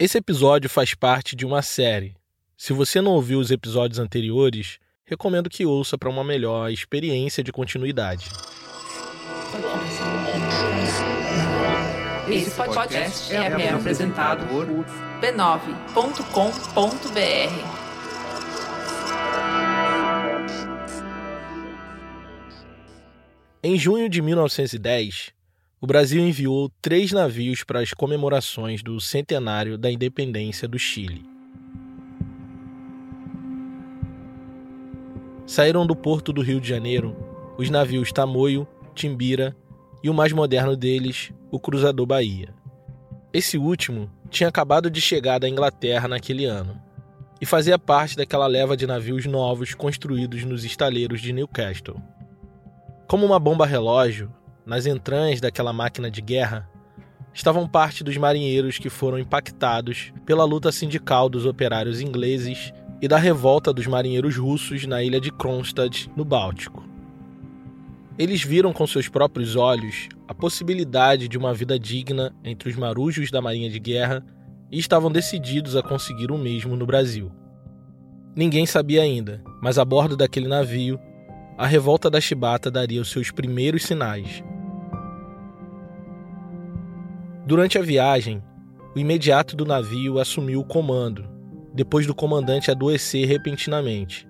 Esse episódio faz parte de uma série. Se você não ouviu os episódios anteriores, recomendo que ouça para uma melhor experiência de continuidade. Esse podcast é, é apresentado por b9.com.br. Em junho de 1910, o Brasil enviou três navios para as comemorações do centenário da independência do Chile. Saíram do porto do Rio de Janeiro os navios Tamoio, Timbira e o mais moderno deles, o Cruzador Bahia. Esse último tinha acabado de chegar da Inglaterra naquele ano e fazia parte daquela leva de navios novos construídos nos estaleiros de Newcastle. Como uma bomba relógio, nas entranhas daquela máquina de guerra, estavam parte dos marinheiros que foram impactados pela luta sindical dos operários ingleses e da revolta dos marinheiros russos na ilha de Kronstadt, no Báltico. Eles viram com seus próprios olhos a possibilidade de uma vida digna entre os marujos da Marinha de Guerra e estavam decididos a conseguir o mesmo no Brasil. Ninguém sabia ainda, mas a bordo daquele navio a revolta da chibata daria os seus primeiros sinais. Durante a viagem, o imediato do navio assumiu o comando, depois do comandante adoecer repentinamente.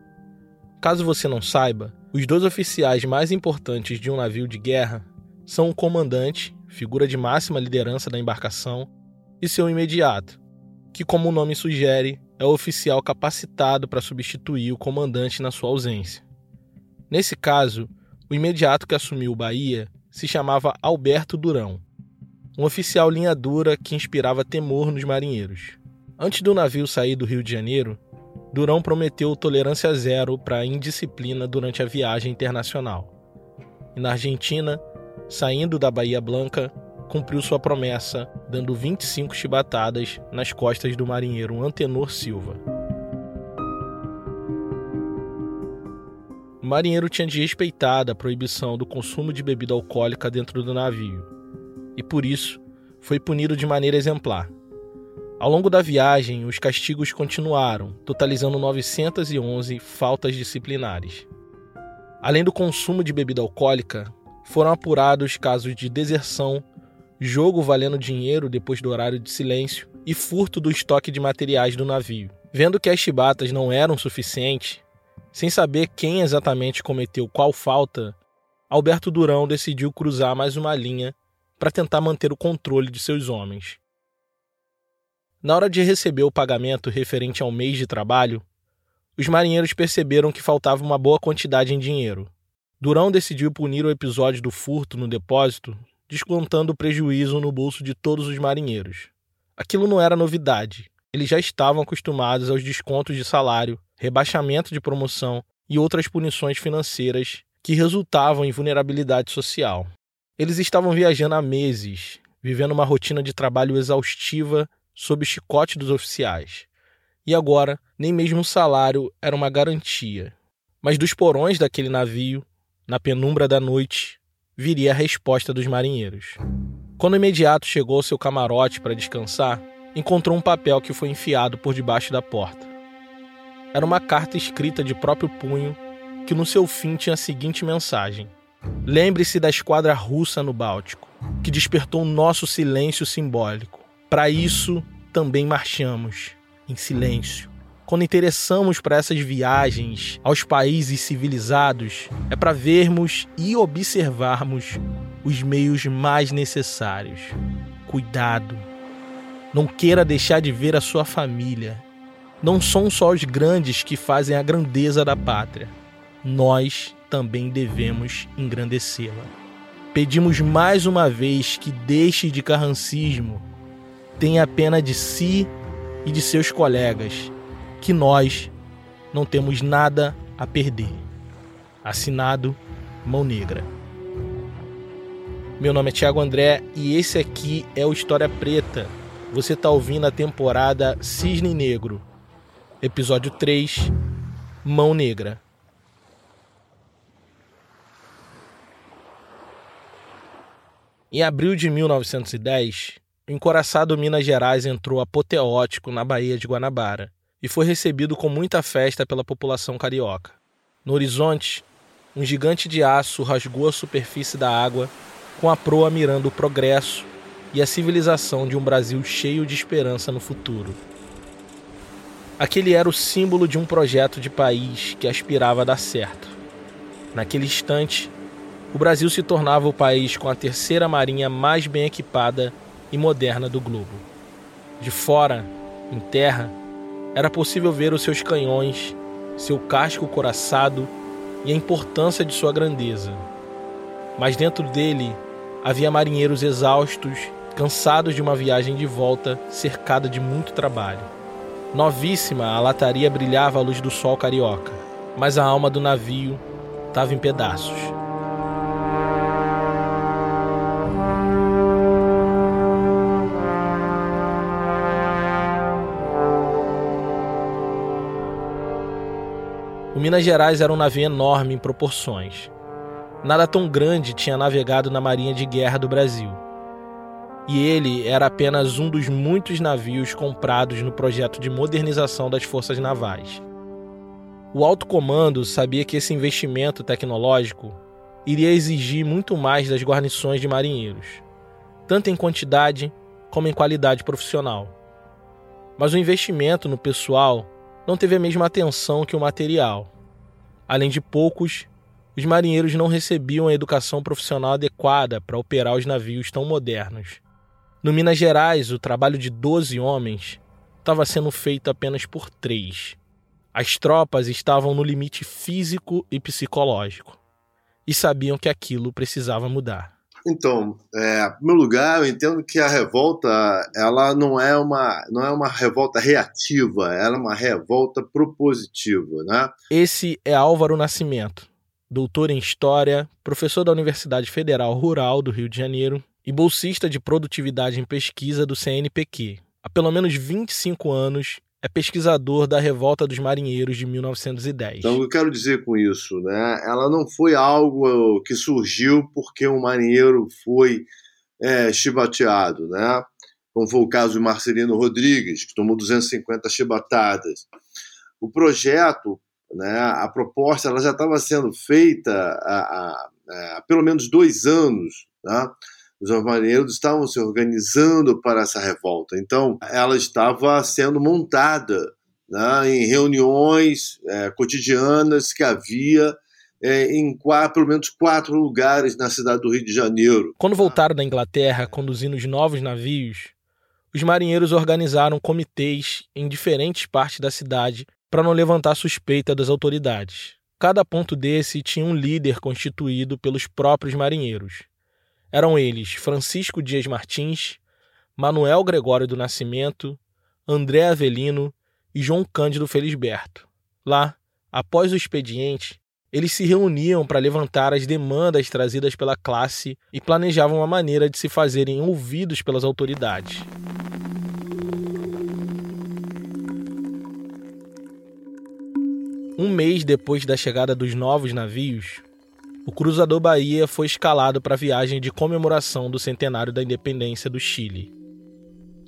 Caso você não saiba, os dois oficiais mais importantes de um navio de guerra são o comandante, figura de máxima liderança da embarcação, e seu imediato, que, como o nome sugere, é o oficial capacitado para substituir o comandante na sua ausência. Nesse caso, o imediato que assumiu o Bahia se chamava Alberto Durão, um oficial linha dura que inspirava temor nos marinheiros. Antes do navio sair do Rio de Janeiro, Durão prometeu tolerância zero para a indisciplina durante a viagem internacional. E na Argentina, saindo da Bahia Blanca, cumpriu sua promessa, dando 25 chibatadas nas costas do marinheiro Antenor Silva. O marinheiro tinha desrespeitado a proibição do consumo de bebida alcoólica dentro do navio e, por isso, foi punido de maneira exemplar. Ao longo da viagem, os castigos continuaram, totalizando 911 faltas disciplinares. Além do consumo de bebida alcoólica, foram apurados casos de deserção, jogo valendo dinheiro depois do horário de silêncio e furto do estoque de materiais do navio. Vendo que as chibatas não eram suficientes, sem saber quem exatamente cometeu qual falta, Alberto Durão decidiu cruzar mais uma linha para tentar manter o controle de seus homens. Na hora de receber o pagamento referente ao mês de trabalho, os marinheiros perceberam que faltava uma boa quantidade em dinheiro. Durão decidiu punir o episódio do furto no depósito, descontando o prejuízo no bolso de todos os marinheiros. Aquilo não era novidade. Eles já estavam acostumados aos descontos de salário rebaixamento de promoção e outras punições financeiras que resultavam em vulnerabilidade social. Eles estavam viajando há meses, vivendo uma rotina de trabalho exaustiva sob o chicote dos oficiais. E agora, nem mesmo o salário era uma garantia. Mas dos porões daquele navio, na penumbra da noite, viria a resposta dos marinheiros. Quando o imediato chegou ao seu camarote para descansar, encontrou um papel que foi enfiado por debaixo da porta. Era uma carta escrita de próprio punho que no seu fim tinha a seguinte mensagem: Lembre-se da esquadra russa no Báltico, que despertou nosso silêncio simbólico. Para isso também marchamos, em silêncio. Quando interessamos para essas viagens aos países civilizados, é para vermos e observarmos os meios mais necessários. Cuidado. Não queira deixar de ver a sua família, não são só os grandes que fazem a grandeza da pátria. Nós também devemos engrandecê-la. Pedimos mais uma vez que deixe de carrancismo, tenha pena de si e de seus colegas, que nós não temos nada a perder. Assinado Mão Negra. Meu nome é Thiago André e esse aqui é o História Preta. Você está ouvindo a temporada Cisne Negro Episódio 3 Mão Negra. Em abril de 1910, o encoraçado Minas Gerais entrou apoteótico na Baía de Guanabara e foi recebido com muita festa pela população carioca. No horizonte, um gigante de aço rasgou a superfície da água com a proa mirando o progresso e a civilização de um Brasil cheio de esperança no futuro. Aquele era o símbolo de um projeto de país que aspirava a dar certo. Naquele instante, o Brasil se tornava o país com a terceira marinha mais bem equipada e moderna do globo. De fora, em terra, era possível ver os seus canhões, seu casco coraçado e a importância de sua grandeza. Mas dentro dele havia marinheiros exaustos, cansados de uma viagem de volta cercada de muito trabalho. Novíssima, a lataria brilhava à luz do sol carioca, mas a alma do navio estava em pedaços. O Minas Gerais era um navio enorme em proporções. Nada tão grande tinha navegado na Marinha de Guerra do Brasil. E ele era apenas um dos muitos navios comprados no projeto de modernização das forças navais. O alto comando sabia que esse investimento tecnológico iria exigir muito mais das guarnições de marinheiros, tanto em quantidade como em qualidade profissional. Mas o investimento no pessoal não teve a mesma atenção que o material. Além de poucos, os marinheiros não recebiam a educação profissional adequada para operar os navios tão modernos. No Minas Gerais, o trabalho de 12 homens estava sendo feito apenas por três. As tropas estavam no limite físico e psicológico e sabiam que aquilo precisava mudar. Então, é, em primeiro lugar, eu entendo que a revolta ela não é uma não é uma revolta reativa, ela é uma revolta propositiva, né? Esse é Álvaro Nascimento, doutor em História, professor da Universidade Federal Rural do Rio de Janeiro e bolsista de produtividade em pesquisa do CNPq. Há pelo menos 25 anos é pesquisador da Revolta dos Marinheiros de 1910. Então, eu quero dizer com isso, né? Ela não foi algo que surgiu porque um marinheiro foi é, chibateado, né? Como foi o caso de Marcelino Rodrigues, que tomou 250 chibatadas. O projeto, né, a proposta, ela já estava sendo feita há, há, há pelo menos dois anos, né? Os marinheiros estavam se organizando para essa revolta. Então, ela estava sendo montada né, em reuniões é, cotidianas que havia é, em quatro, pelo menos quatro lugares na cidade do Rio de Janeiro. Quando voltaram da Inglaterra conduzindo os novos navios, os marinheiros organizaram comitês em diferentes partes da cidade para não levantar suspeita das autoridades. Cada ponto desse tinha um líder constituído pelos próprios marinheiros. Eram eles Francisco Dias Martins, Manuel Gregório do Nascimento, André Avelino e João Cândido Felisberto. Lá, após o expediente, eles se reuniam para levantar as demandas trazidas pela classe e planejavam uma maneira de se fazerem ouvidos pelas autoridades. Um mês depois da chegada dos novos navios, o Cruzador Bahia foi escalado para a viagem de comemoração do centenário da independência do Chile.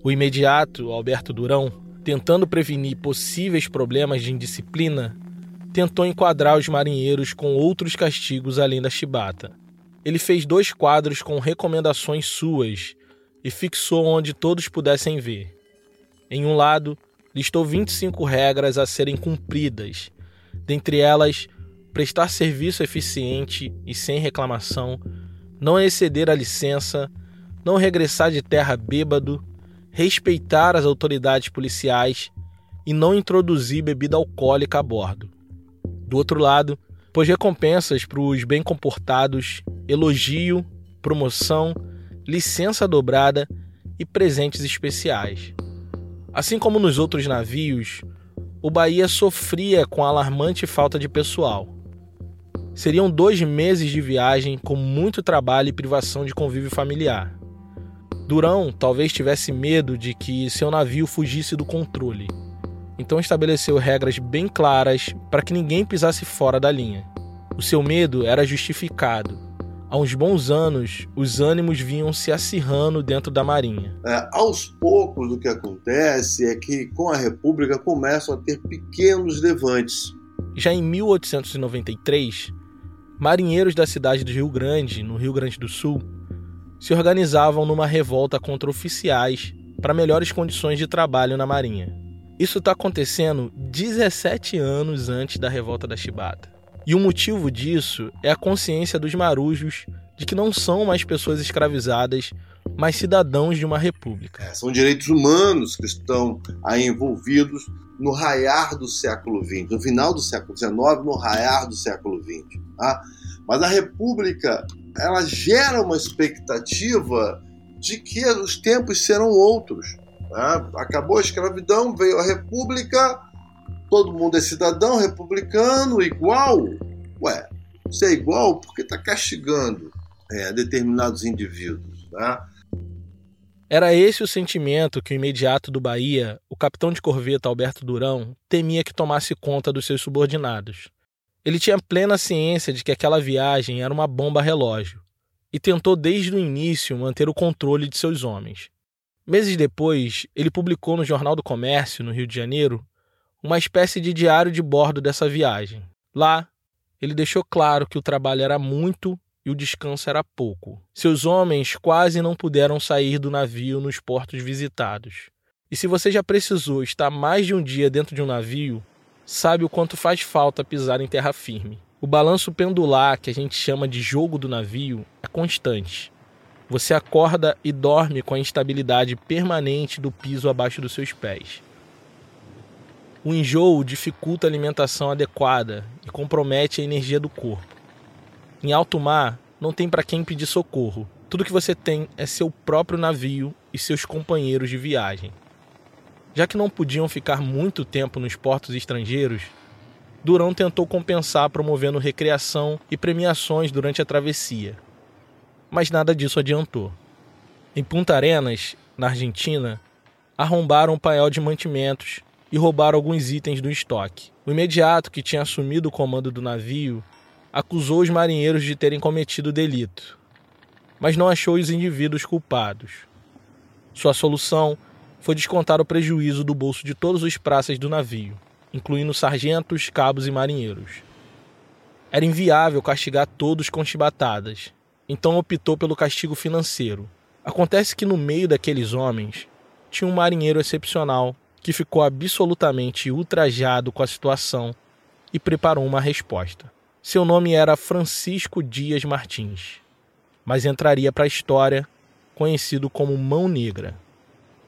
O imediato, Alberto Durão, tentando prevenir possíveis problemas de indisciplina, tentou enquadrar os marinheiros com outros castigos além da chibata. Ele fez dois quadros com recomendações suas e fixou onde todos pudessem ver. Em um lado, listou 25 regras a serem cumpridas, dentre elas prestar serviço eficiente e sem reclamação, não exceder a licença, não regressar de terra bêbado, respeitar as autoridades policiais e não introduzir bebida alcoólica a bordo. Do outro lado, pôs recompensas para os bem comportados, elogio, promoção, licença dobrada e presentes especiais. Assim como nos outros navios, o Bahia sofria com alarmante falta de pessoal. Seriam dois meses de viagem com muito trabalho e privação de convívio familiar. Durão talvez tivesse medo de que seu navio fugisse do controle, então estabeleceu regras bem claras para que ninguém pisasse fora da linha. O seu medo era justificado. Há uns bons anos, os ânimos vinham se acirrando dentro da Marinha. É, aos poucos, o que acontece é que, com a República, começam a ter pequenos levantes. Já em 1893, marinheiros da cidade de Rio Grande, no Rio Grande do Sul, se organizavam numa revolta contra oficiais para melhores condições de trabalho na Marinha. Isso está acontecendo 17 anos antes da revolta da Chibata. E o motivo disso é a consciência dos marujos de que não são mais pessoas escravizadas, mas cidadãos de uma república. É, são direitos humanos que estão aí envolvidos no raiar do século XX, no final do século XIX, no raiar do século XX. Tá? Mas a república ela gera uma expectativa de que os tempos serão outros. Né? Acabou a escravidão, veio a república, todo mundo é cidadão republicano, igual. Ué, se é igual, por que está castigando é, determinados indivíduos? Né? Era esse o sentimento que o imediato do Bahia, o capitão de corveta Alberto Durão, temia que tomasse conta dos seus subordinados. Ele tinha plena ciência de que aquela viagem era uma bomba relógio e tentou desde o início manter o controle de seus homens. Meses depois, ele publicou no Jornal do Comércio, no Rio de Janeiro, uma espécie de diário de bordo dessa viagem. Lá, ele deixou claro que o trabalho era muito e o descanso era pouco. Seus homens quase não puderam sair do navio nos portos visitados. E se você já precisou estar mais de um dia dentro de um navio, sabe o quanto faz falta pisar em terra firme. O balanço pendular, que a gente chama de jogo do navio, é constante. Você acorda e dorme com a instabilidade permanente do piso abaixo dos seus pés. O enjoo dificulta a alimentação adequada e compromete a energia do corpo. Em alto mar, não tem para quem pedir socorro. Tudo que você tem é seu próprio navio e seus companheiros de viagem. Já que não podiam ficar muito tempo nos portos estrangeiros, Durão tentou compensar promovendo recreação e premiações durante a travessia. Mas nada disso adiantou. Em Punta Arenas, na Argentina, arrombaram o painel de mantimentos e roubaram alguns itens do estoque. O imediato que tinha assumido o comando do navio acusou os marinheiros de terem cometido delito, mas não achou os indivíduos culpados. Sua solução foi descontar o prejuízo do bolso de todos os praças do navio, incluindo sargentos, cabos e marinheiros. Era inviável castigar todos com chibatadas, então optou pelo castigo financeiro. Acontece que no meio daqueles homens tinha um marinheiro excepcional que ficou absolutamente ultrajado com a situação e preparou uma resposta. Seu nome era Francisco Dias Martins, mas entraria para a história conhecido como Mão Negra.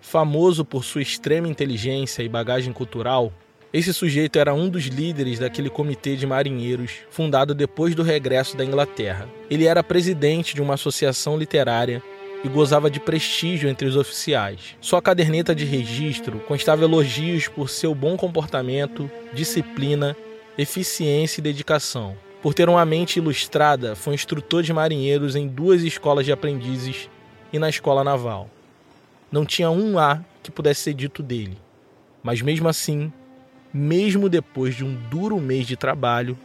Famoso por sua extrema inteligência e bagagem cultural, esse sujeito era um dos líderes daquele comitê de marinheiros fundado depois do regresso da Inglaterra. Ele era presidente de uma associação literária e gozava de prestígio entre os oficiais. Sua caderneta de registro constava elogios por seu bom comportamento, disciplina, eficiência e dedicação. Por ter uma mente ilustrada, foi instrutor de marinheiros em duas escolas de aprendizes e na escola naval não tinha um A que pudesse ser dito dele. Mas mesmo assim, mesmo depois de um duro mês de trabalho,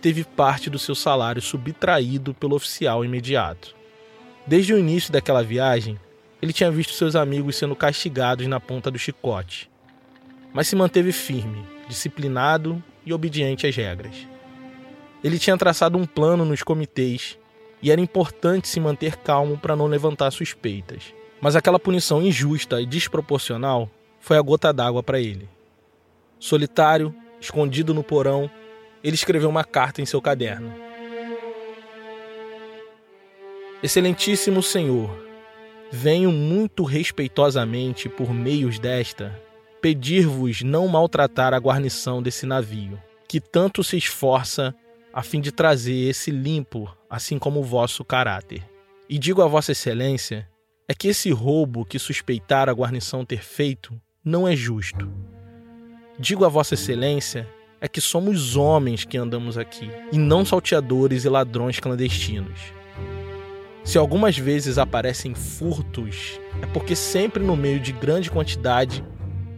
teve parte do seu salário subtraído pelo oficial imediato. Desde o início daquela viagem, ele tinha visto seus amigos sendo castigados na ponta do chicote, mas se manteve firme, disciplinado e obediente às regras. Ele tinha traçado um plano nos comitês e era importante se manter calmo para não levantar suspeitas. Mas aquela punição injusta e desproporcional foi a gota d'água para ele. Solitário, escondido no porão, ele escreveu uma carta em seu caderno. Excelentíssimo Senhor, venho muito respeitosamente por meios desta pedir-vos não maltratar a guarnição desse navio, que tanto se esforça a fim de trazer esse limpo, assim como o vosso caráter. E digo a Vossa Excelência é que esse roubo que suspeitaram a guarnição ter feito não é justo. Digo a Vossa Excelência é que somos homens que andamos aqui, e não salteadores e ladrões clandestinos. Se algumas vezes aparecem furtos, é porque sempre no meio de grande quantidade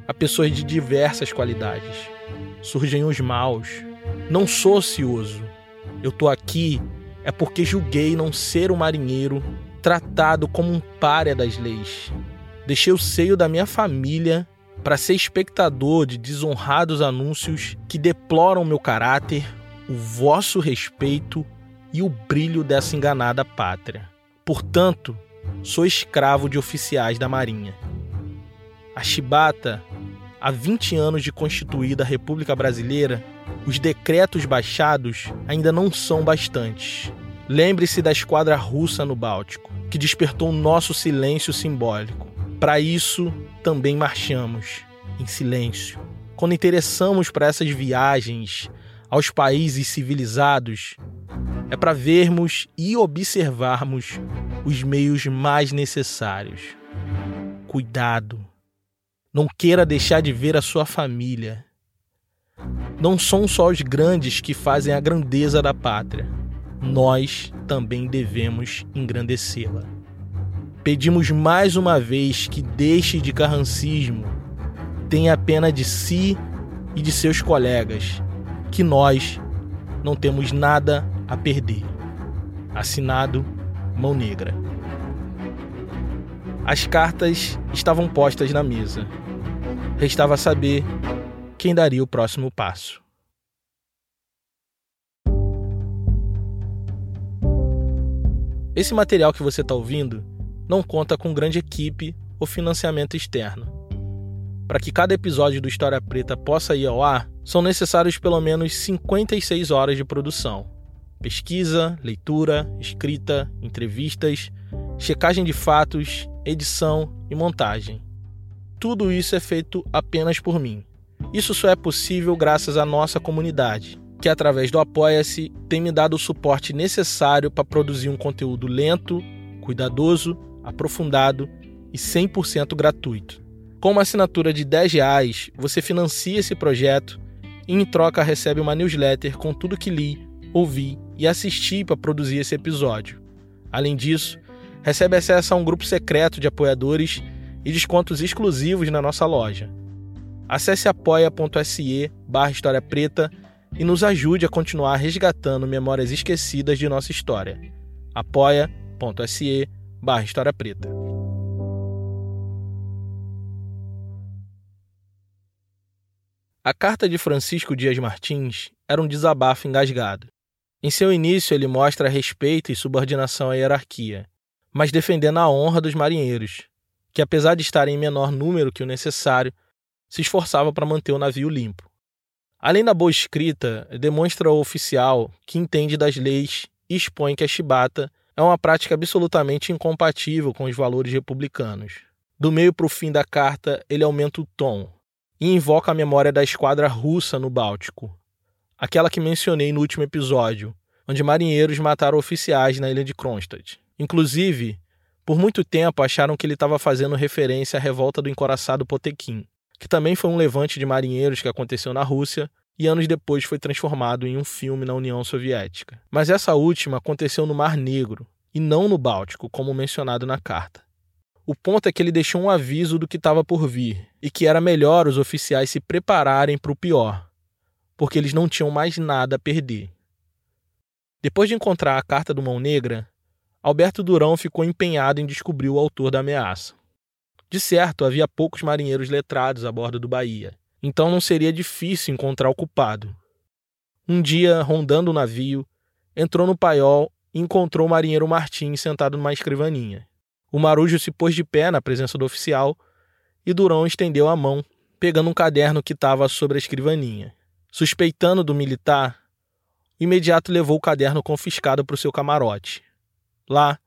há pessoas de diversas qualidades. Surgem os maus. Não sou ocioso. Eu tô aqui é porque julguei não ser um marinheiro tratado como um párea das leis. Deixei o seio da minha família para ser espectador de desonrados anúncios que deploram meu caráter, o vosso respeito e o brilho dessa enganada pátria. Portanto, sou escravo de oficiais da Marinha. A chibata, há 20 anos de constituída a República Brasileira, os decretos baixados ainda não são bastantes. Lembre-se da esquadra russa no Báltico, que despertou nosso silêncio simbólico. Para isso, também marchamos, em silêncio. Quando interessamos para essas viagens aos países civilizados, é para vermos e observarmos os meios mais necessários. Cuidado. Não queira deixar de ver a sua família. Não são só os grandes que fazem a grandeza da pátria. Nós também devemos engrandecê-la. Pedimos mais uma vez que deixe de carrancismo, tenha pena de si e de seus colegas, que nós não temos nada a perder. Assinado Mão Negra. As cartas estavam postas na mesa. Restava saber quem daria o próximo passo. Esse material que você está ouvindo não conta com grande equipe ou financiamento externo. Para que cada episódio do História Preta possa ir ao ar, são necessários pelo menos 56 horas de produção. Pesquisa, leitura, escrita, entrevistas, checagem de fatos, edição e montagem. Tudo isso é feito apenas por mim. Isso só é possível graças à nossa comunidade, que através do Apoia-se tem me dado o suporte necessário para produzir um conteúdo lento, cuidadoso, aprofundado e 100% gratuito. Com uma assinatura de 10 reais, você financia esse projeto e em troca recebe uma newsletter com tudo que li, ouvi e assisti para produzir esse episódio. Além disso, recebe acesso a um grupo secreto de apoiadores e descontos exclusivos na nossa loja. Acesse apoia.se barra História Preta e nos ajude a continuar resgatando memórias esquecidas de nossa história. apoia.se barra História Preta. A carta de Francisco Dias Martins era um desabafo engasgado. Em seu início, ele mostra respeito e subordinação à hierarquia, mas defendendo a honra dos marinheiros, que, apesar de estarem em menor número que o necessário, se esforçava para manter o navio limpo. Além da boa escrita, demonstra ao oficial que entende das leis e expõe que a chibata é uma prática absolutamente incompatível com os valores republicanos. Do meio para o fim da carta, ele aumenta o tom, e invoca a memória da esquadra russa no Báltico, aquela que mencionei no último episódio, onde marinheiros mataram oficiais na ilha de Kronstadt. Inclusive, por muito tempo acharam que ele estava fazendo referência à revolta do encoraçado Potekin, que também foi um levante de marinheiros que aconteceu na Rússia e anos depois foi transformado em um filme na União Soviética. Mas essa última aconteceu no Mar Negro e não no Báltico, como mencionado na carta. O ponto é que ele deixou um aviso do que estava por vir e que era melhor os oficiais se prepararem para o pior, porque eles não tinham mais nada a perder. Depois de encontrar a carta do Mão Negra, Alberto Durão ficou empenhado em descobrir o autor da ameaça. De certo, havia poucos marinheiros letrados a bordo do Bahia, então não seria difícil encontrar o culpado. Um dia, rondando o navio, entrou no paiol e encontrou o marinheiro Martim sentado numa escrivaninha. O marujo se pôs de pé na presença do oficial e Durão estendeu a mão, pegando um caderno que estava sobre a escrivaninha. Suspeitando do militar, o imediato levou o caderno confiscado para o seu camarote. Lá,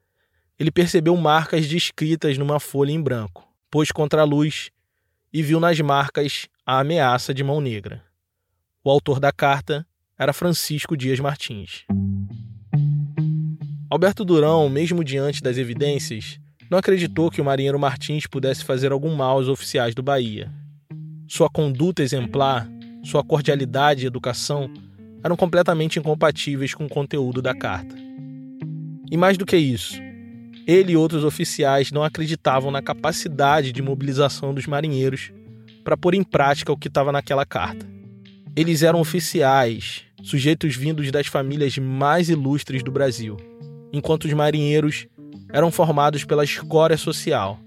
ele percebeu marcas descritas numa folha em branco, pôs contra a luz e viu nas marcas a ameaça de mão negra. O autor da carta era Francisco Dias Martins. Alberto Durão, mesmo diante das evidências, não acreditou que o marinheiro Martins pudesse fazer algum mal aos oficiais do Bahia. Sua conduta exemplar, sua cordialidade e educação eram completamente incompatíveis com o conteúdo da carta. E mais do que isso, ele e outros oficiais não acreditavam na capacidade de mobilização dos marinheiros para pôr em prática o que estava naquela carta. Eles eram oficiais sujeitos vindos das famílias mais ilustres do Brasil, enquanto os marinheiros eram formados pela escória social,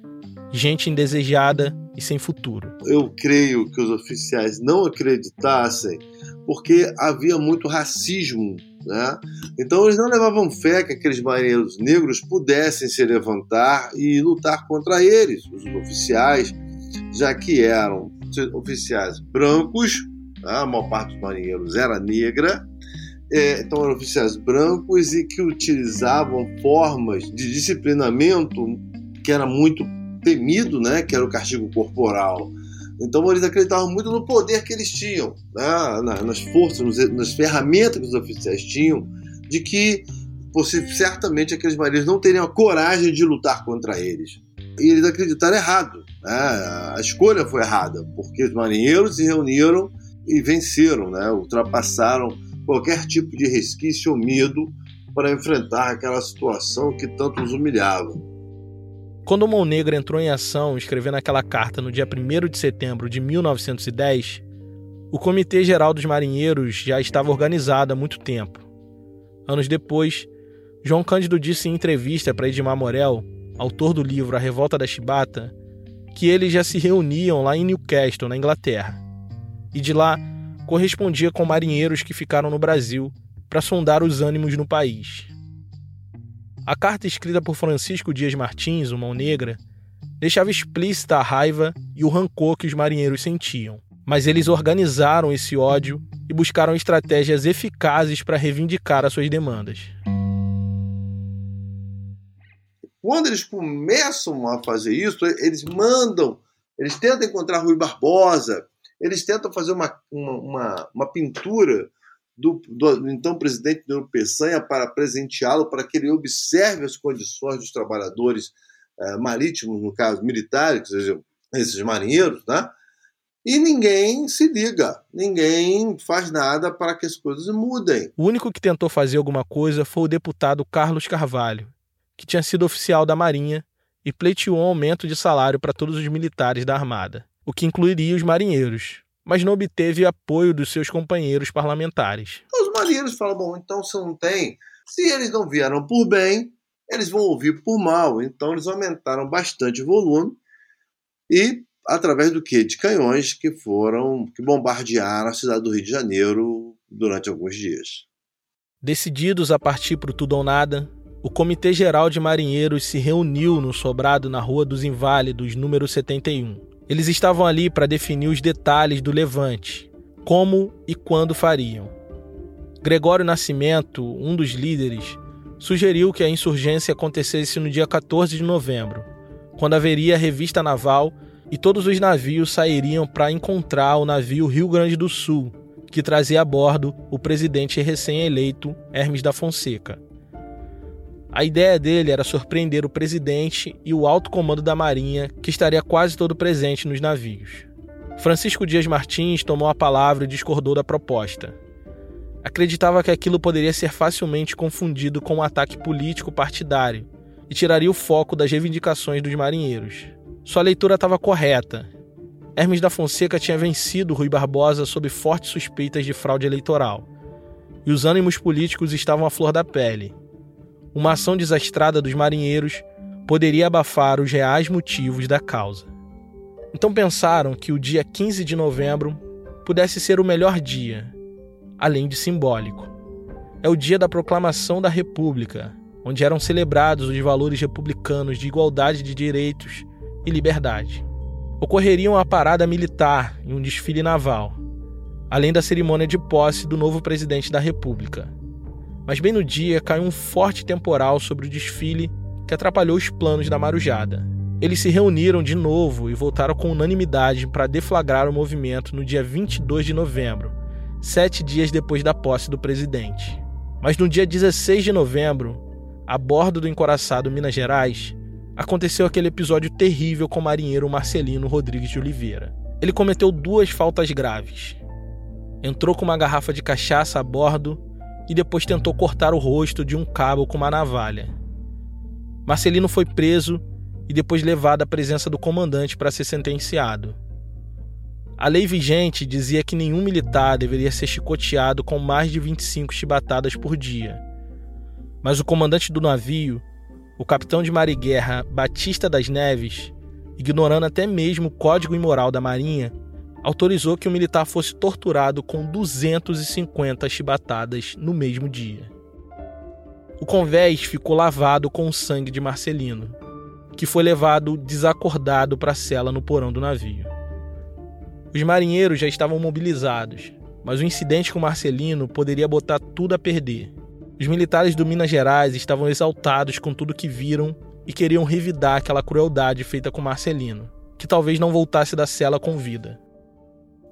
gente indesejada e sem futuro. Eu creio que os oficiais não acreditassem porque havia muito racismo. Né? Então eles não levavam fé que aqueles marinheiros negros pudessem se levantar e lutar contra eles, os oficiais, já que eram oficiais brancos, né? a maior parte dos marinheiros era negra, é, então eram oficiais brancos e que utilizavam formas de disciplinamento que era muito temido, né, que era o castigo corporal. Então eles acreditavam muito no poder que eles tinham, né, nas forças, nas ferramentas que os oficiais tinham, de que certamente aqueles marinheiros não teriam a coragem de lutar contra eles. E eles acreditaram errado. Né? A escolha foi errada, porque os marinheiros se reuniram e venceram, né? ultrapassaram qualquer tipo de resquício ou medo para enfrentar aquela situação que tanto os humilhava. Quando o Mão Negra entrou em ação escrevendo aquela carta no dia 1 de setembro de 1910, o Comitê Geral dos Marinheiros já estava organizado há muito tempo. Anos depois, João Cândido disse em entrevista para Edmar Morel, autor do livro A Revolta da Chibata, que eles já se reuniam lá em Newcastle, na Inglaterra. E de lá correspondia com marinheiros que ficaram no Brasil para sondar os ânimos no país. A carta escrita por Francisco Dias Martins, o Mão Negra, deixava explícita a raiva e o rancor que os marinheiros sentiam. Mas eles organizaram esse ódio e buscaram estratégias eficazes para reivindicar as suas demandas. Quando eles começam a fazer isso, eles mandam, eles tentam encontrar Rui Barbosa, eles tentam fazer uma, uma, uma pintura do, do, então presidente do Peçanha para presenteá-lo, para que ele observe as condições dos trabalhadores eh, marítimos, no caso militares, esses marinheiros, né? E ninguém se liga, ninguém faz nada para que as coisas mudem. O único que tentou fazer alguma coisa foi o deputado Carlos Carvalho, que tinha sido oficial da Marinha e pleiteou um aumento de salário para todos os militares da Armada o que incluiria os marinheiros, mas não obteve apoio dos seus companheiros parlamentares. Os marinheiros falam: bom, então se não tem, se eles não vieram por bem, eles vão ouvir por mal. Então eles aumentaram bastante o volume e através do que? De canhões que foram que bombardearam a cidade do Rio de Janeiro durante alguns dias. Decididos a partir para o tudo ou nada, o Comitê Geral de Marinheiros se reuniu no sobrado na Rua dos Inválidos, número 71. Eles estavam ali para definir os detalhes do levante, como e quando fariam. Gregório Nascimento, um dos líderes, sugeriu que a insurgência acontecesse no dia 14 de novembro, quando haveria revista naval e todos os navios sairiam para encontrar o navio Rio Grande do Sul, que trazia a bordo o presidente recém-eleito Hermes da Fonseca. A ideia dele era surpreender o presidente e o alto comando da Marinha, que estaria quase todo presente nos navios. Francisco Dias Martins tomou a palavra e discordou da proposta. Acreditava que aquilo poderia ser facilmente confundido com um ataque político partidário e tiraria o foco das reivindicações dos marinheiros. Sua leitura estava correta. Hermes da Fonseca tinha vencido Rui Barbosa sob fortes suspeitas de fraude eleitoral, e os ânimos políticos estavam à flor da pele uma ação desastrada dos marinheiros poderia abafar os reais motivos da causa. Então pensaram que o dia 15 de novembro pudesse ser o melhor dia, além de simbólico. É o dia da proclamação da República, onde eram celebrados os valores republicanos de igualdade de direitos e liberdade. Ocorreria uma parada militar e um desfile naval, além da cerimônia de posse do novo presidente da República. Mas bem no dia caiu um forte temporal sobre o desfile que atrapalhou os planos da marujada. Eles se reuniram de novo e voltaram com unanimidade para deflagrar o movimento no dia 22 de novembro, sete dias depois da posse do presidente. Mas no dia 16 de novembro, a bordo do encoraçado Minas Gerais, aconteceu aquele episódio terrível com o marinheiro Marcelino Rodrigues de Oliveira. Ele cometeu duas faltas graves. Entrou com uma garrafa de cachaça a bordo e depois tentou cortar o rosto de um cabo com uma navalha. Marcelino foi preso e depois levado à presença do comandante para ser sentenciado. A lei vigente dizia que nenhum militar deveria ser chicoteado com mais de 25 chibatadas por dia. Mas o comandante do navio, o capitão de mar e guerra Batista das Neves, ignorando até mesmo o código imoral da Marinha, autorizou que o militar fosse torturado com 250 chibatadas no mesmo dia. O convés ficou lavado com o sangue de Marcelino, que foi levado desacordado para a cela no porão do navio. Os marinheiros já estavam mobilizados, mas o incidente com Marcelino poderia botar tudo a perder. Os militares do Minas Gerais estavam exaltados com tudo que viram e queriam revidar aquela crueldade feita com Marcelino, que talvez não voltasse da cela com vida.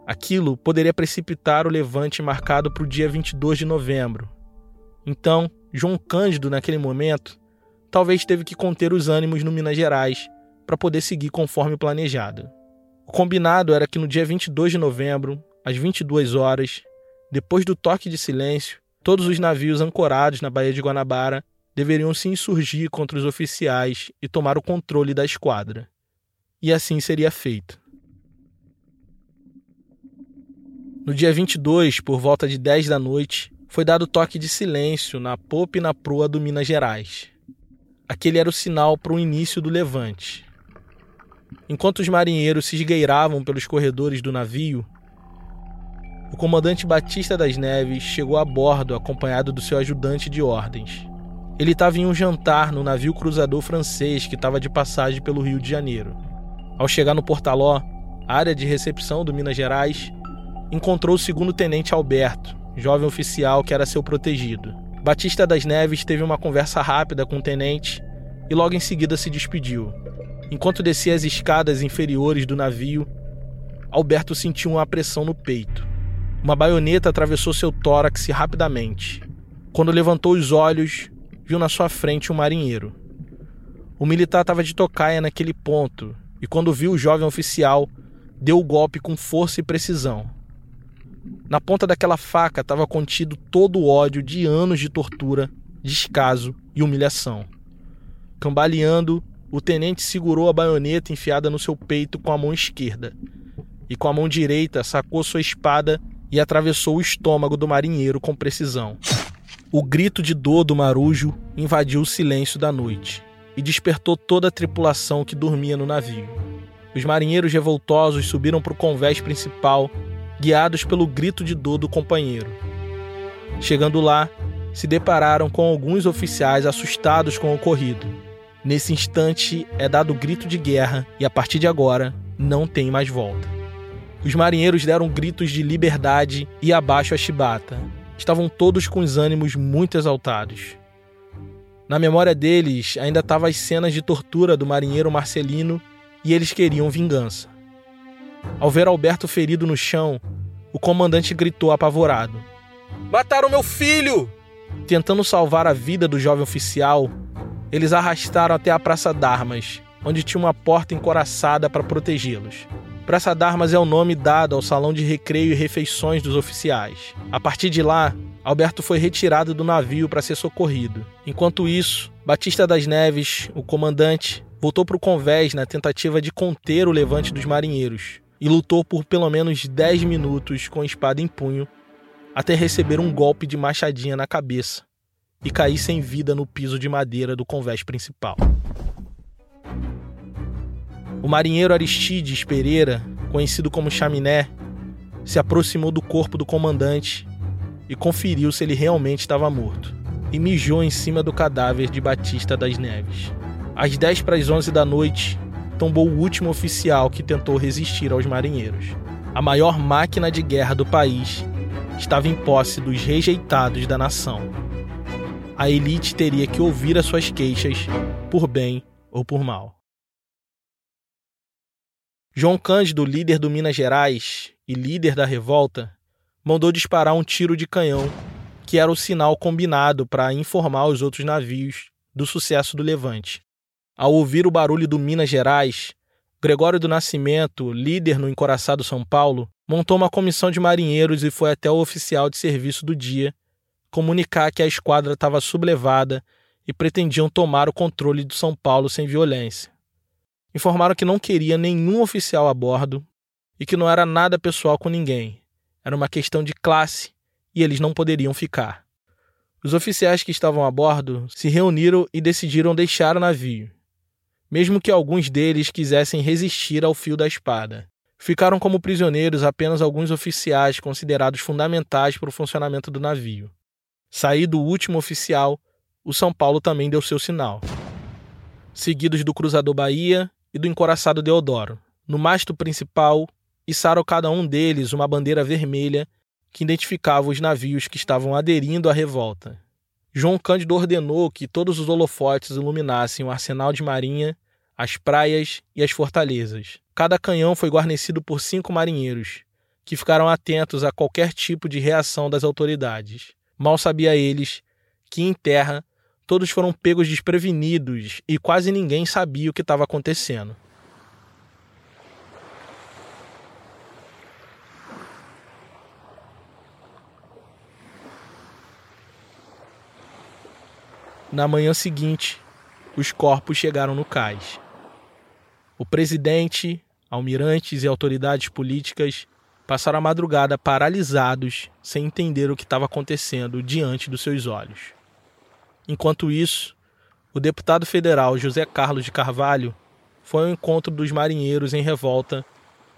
Aquilo poderia precipitar o levante marcado para o dia 22 de novembro. Então, João Cândido, naquele momento, talvez teve que conter os ânimos no Minas Gerais para poder seguir conforme planejado. O combinado era que no dia 22 de novembro, às 22 horas, depois do toque de silêncio, todos os navios ancorados na Baía de Guanabara deveriam se insurgir contra os oficiais e tomar o controle da esquadra. E assim seria feito. No dia 22, por volta de 10 da noite, foi dado toque de silêncio na popa e na proa do Minas Gerais. Aquele era o sinal para o início do levante. Enquanto os marinheiros se esgueiravam pelos corredores do navio, o comandante Batista das Neves chegou a bordo acompanhado do seu ajudante de ordens. Ele estava em um jantar no navio cruzador francês que estava de passagem pelo Rio de Janeiro. Ao chegar no Portaló, área de recepção do Minas Gerais, encontrou o segundo tenente Alberto, jovem oficial que era seu protegido. Batista das Neves teve uma conversa rápida com o tenente e logo em seguida se despediu. Enquanto descia as escadas inferiores do navio, Alberto sentiu uma pressão no peito. Uma baioneta atravessou seu tórax rapidamente. Quando levantou os olhos, viu na sua frente um marinheiro. O militar estava de tocaia naquele ponto e, quando viu o jovem oficial, deu o golpe com força e precisão. Na ponta daquela faca estava contido todo o ódio de anos de tortura, descaso e humilhação. Cambaleando, o tenente segurou a baioneta enfiada no seu peito com a mão esquerda e com a mão direita sacou sua espada e atravessou o estômago do marinheiro com precisão. O grito de dor do marujo invadiu o silêncio da noite e despertou toda a tripulação que dormia no navio. Os marinheiros revoltosos subiram para o convés principal guiados pelo grito de dor do companheiro. Chegando lá, se depararam com alguns oficiais assustados com o ocorrido. Nesse instante é dado o grito de guerra e a partir de agora não tem mais volta. Os marinheiros deram gritos de liberdade e abaixo a chibata. Estavam todos com os ânimos muito exaltados. Na memória deles ainda estavam as cenas de tortura do marinheiro Marcelino e eles queriam vingança. Ao ver Alberto ferido no chão, o comandante gritou apavorado: Mataram meu filho! Tentando salvar a vida do jovem oficial, eles arrastaram até a Praça d'Armas, onde tinha uma porta encoraçada para protegê-los. Praça d'Armas é o nome dado ao salão de recreio e refeições dos oficiais. A partir de lá, Alberto foi retirado do navio para ser socorrido. Enquanto isso, Batista das Neves, o comandante, voltou para o convés na tentativa de conter o levante dos marinheiros e lutou por pelo menos 10 minutos com espada em punho, até receber um golpe de machadinha na cabeça e cair sem vida no piso de madeira do convés principal. O marinheiro Aristides Pereira, conhecido como Chaminé, se aproximou do corpo do comandante e conferiu se ele realmente estava morto, e mijou em cima do cadáver de Batista das Neves. Às 10 para as 11 da noite, tombou o último oficial que tentou resistir aos marinheiros. A maior máquina de guerra do país estava em posse dos rejeitados da nação. A elite teria que ouvir as suas queixas, por bem ou por mal. João Cândido, líder do Minas Gerais e líder da revolta, mandou disparar um tiro de canhão, que era o sinal combinado para informar os outros navios do sucesso do levante. Ao ouvir o barulho do Minas Gerais, Gregório do Nascimento, líder no encoraçado São Paulo, montou uma comissão de marinheiros e foi até o oficial de serviço do dia comunicar que a esquadra estava sublevada e pretendiam tomar o controle do São Paulo sem violência. Informaram que não queria nenhum oficial a bordo e que não era nada pessoal com ninguém. Era uma questão de classe e eles não poderiam ficar. Os oficiais que estavam a bordo se reuniram e decidiram deixar o navio, mesmo que alguns deles quisessem resistir ao fio da espada. Ficaram como prisioneiros apenas alguns oficiais considerados fundamentais para o funcionamento do navio. Saído o último oficial, o São Paulo também deu seu sinal. Seguidos do cruzador Bahia e do encoraçado Deodoro. No mastro principal, içaram cada um deles uma bandeira vermelha que identificava os navios que estavam aderindo à revolta. João Cândido ordenou que todos os holofotes iluminassem o arsenal de marinha, as praias e as fortalezas. Cada canhão foi guarnecido por cinco marinheiros, que ficaram atentos a qualquer tipo de reação das autoridades. Mal sabia eles que em terra todos foram pegos desprevenidos e quase ninguém sabia o que estava acontecendo. Na manhã seguinte, os corpos chegaram no cais. O presidente, almirantes e autoridades políticas passaram a madrugada paralisados, sem entender o que estava acontecendo diante dos seus olhos. Enquanto isso, o deputado federal José Carlos de Carvalho foi ao encontro dos marinheiros em revolta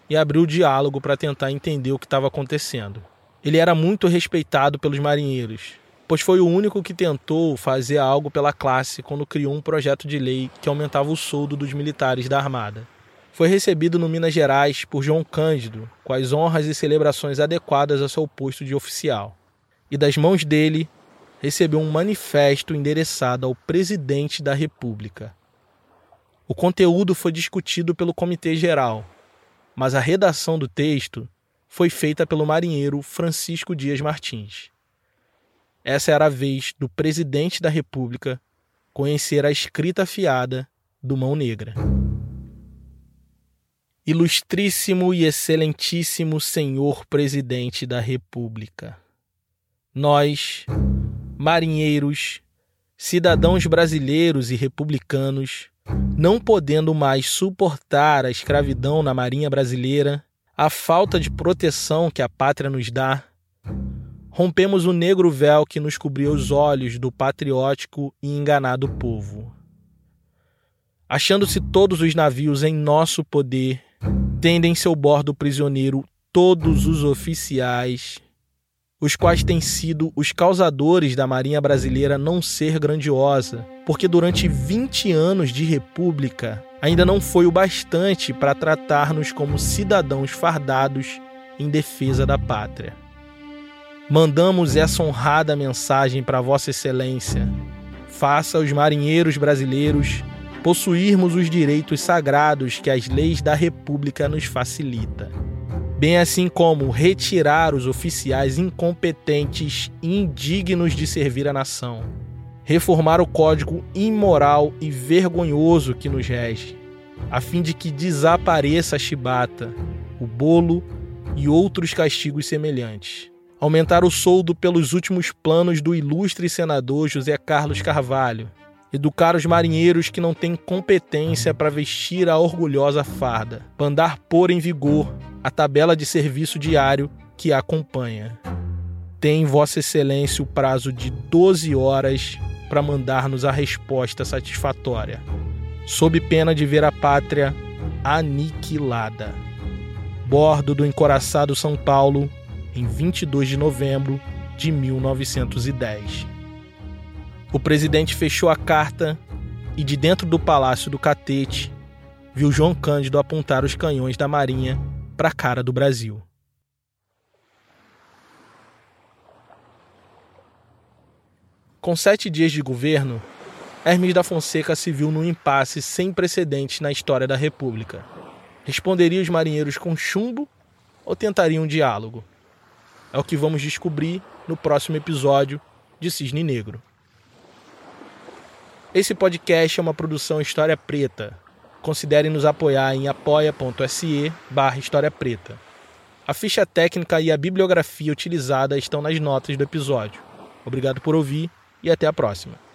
e abriu diálogo para tentar entender o que estava acontecendo. Ele era muito respeitado pelos marinheiros, pois foi o único que tentou fazer algo pela classe quando criou um projeto de lei que aumentava o soldo dos militares da Armada. Foi recebido no Minas Gerais por João Cândido, com as honras e celebrações adequadas ao seu posto de oficial. E das mãos dele, recebeu um manifesto endereçado ao presidente da República. O conteúdo foi discutido pelo Comitê Geral, mas a redação do texto foi feita pelo marinheiro Francisco Dias Martins. Essa era a vez do presidente da República conhecer a escrita afiada do Mão Negra. Ilustríssimo e excelentíssimo senhor presidente da República, nós, marinheiros, cidadãos brasileiros e republicanos, não podendo mais suportar a escravidão na Marinha Brasileira, a falta de proteção que a pátria nos dá, rompemos o negro véu que nos cobria os olhos do patriótico e enganado povo. Achando-se todos os navios em nosso poder, tendem seu bordo prisioneiro todos os oficiais, os quais têm sido os causadores da Marinha Brasileira não ser grandiosa, porque durante 20 anos de república ainda não foi o bastante para tratar-nos como cidadãos fardados em defesa da pátria. Mandamos essa honrada mensagem para Vossa Excelência. Faça os marinheiros brasileiros possuirmos os direitos sagrados que as leis da República nos facilita, bem assim como retirar os oficiais incompetentes e indignos de servir a nação, reformar o código imoral e vergonhoso que nos rege, a fim de que desapareça a chibata, o bolo e outros castigos semelhantes aumentar o soldo pelos últimos planos do ilustre senador José Carlos Carvalho, educar os marinheiros que não têm competência para vestir a orgulhosa farda, mandar pôr em vigor a tabela de serviço diário que a acompanha. Tem Vossa Excelência o prazo de 12 horas para mandar-nos a resposta satisfatória, sob pena de ver a pátria aniquilada. Bordo do encoraçado São Paulo, em 22 de novembro de 1910. O presidente fechou a carta e, de dentro do palácio do Catete, viu João Cândido apontar os canhões da Marinha para a cara do Brasil. Com sete dias de governo, Hermes da Fonseca se viu num impasse sem precedentes na história da República. Responderia os marinheiros com chumbo ou tentaria um diálogo? É o que vamos descobrir no próximo episódio de Cisne Negro. Esse podcast é uma produção História Preta. Considere nos apoiar em apoia.se barra História Preta. A ficha técnica e a bibliografia utilizada estão nas notas do episódio. Obrigado por ouvir e até a próxima.